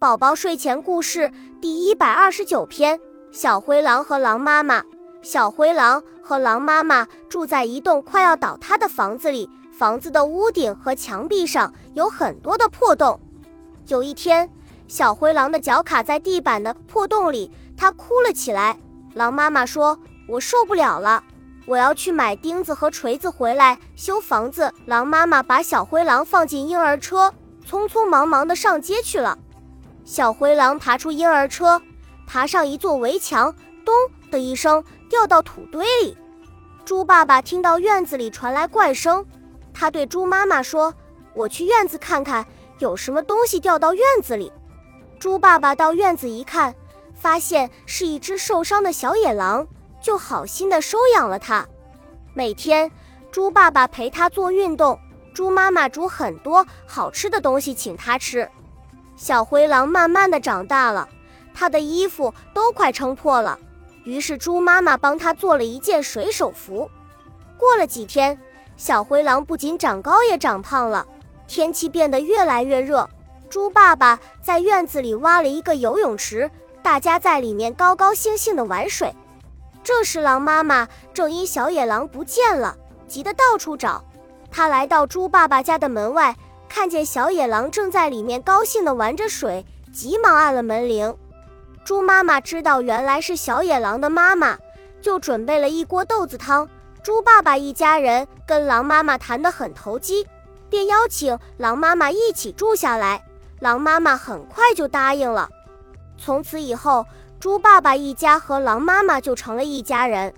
宝宝睡前故事第一百二十九篇：小灰狼和狼妈妈。小灰狼和狼妈妈住在一栋快要倒塌的房子里，房子的屋顶和墙壁上有很多的破洞。有一天，小灰狼的脚卡在地板的破洞里，它哭了起来。狼妈妈说：“我受不了了，我要去买钉子和锤子回来修房子。”狼妈妈把小灰狼放进婴儿车，匆匆忙忙地上街去了。小灰狼爬出婴儿车，爬上一座围墙，咚的一声掉到土堆里。猪爸爸听到院子里传来怪声，他对猪妈妈说：“我去院子看看，有什么东西掉到院子里。”猪爸爸到院子一看，发现是一只受伤的小野狼，就好心的收养了它。每天，猪爸爸陪它做运动，猪妈妈煮很多好吃的东西请它吃。小灰狼慢慢的长大了，它的衣服都快撑破了。于是猪妈妈帮它做了一件水手服。过了几天，小灰狼不仅长高，也长胖了。天气变得越来越热，猪爸爸在院子里挖了一个游泳池，大家在里面高高兴兴的玩水。这时，狼妈妈正因小野狼不见了，急得到处找。她来到猪爸爸家的门外。看见小野狼正在里面高兴地玩着水，急忙按了门铃。猪妈妈知道原来是小野狼的妈妈，就准备了一锅豆子汤。猪爸爸一家人跟狼妈妈谈得很投机，便邀请狼妈妈一起住下来。狼妈妈很快就答应了。从此以后，猪爸爸一家和狼妈妈就成了一家人。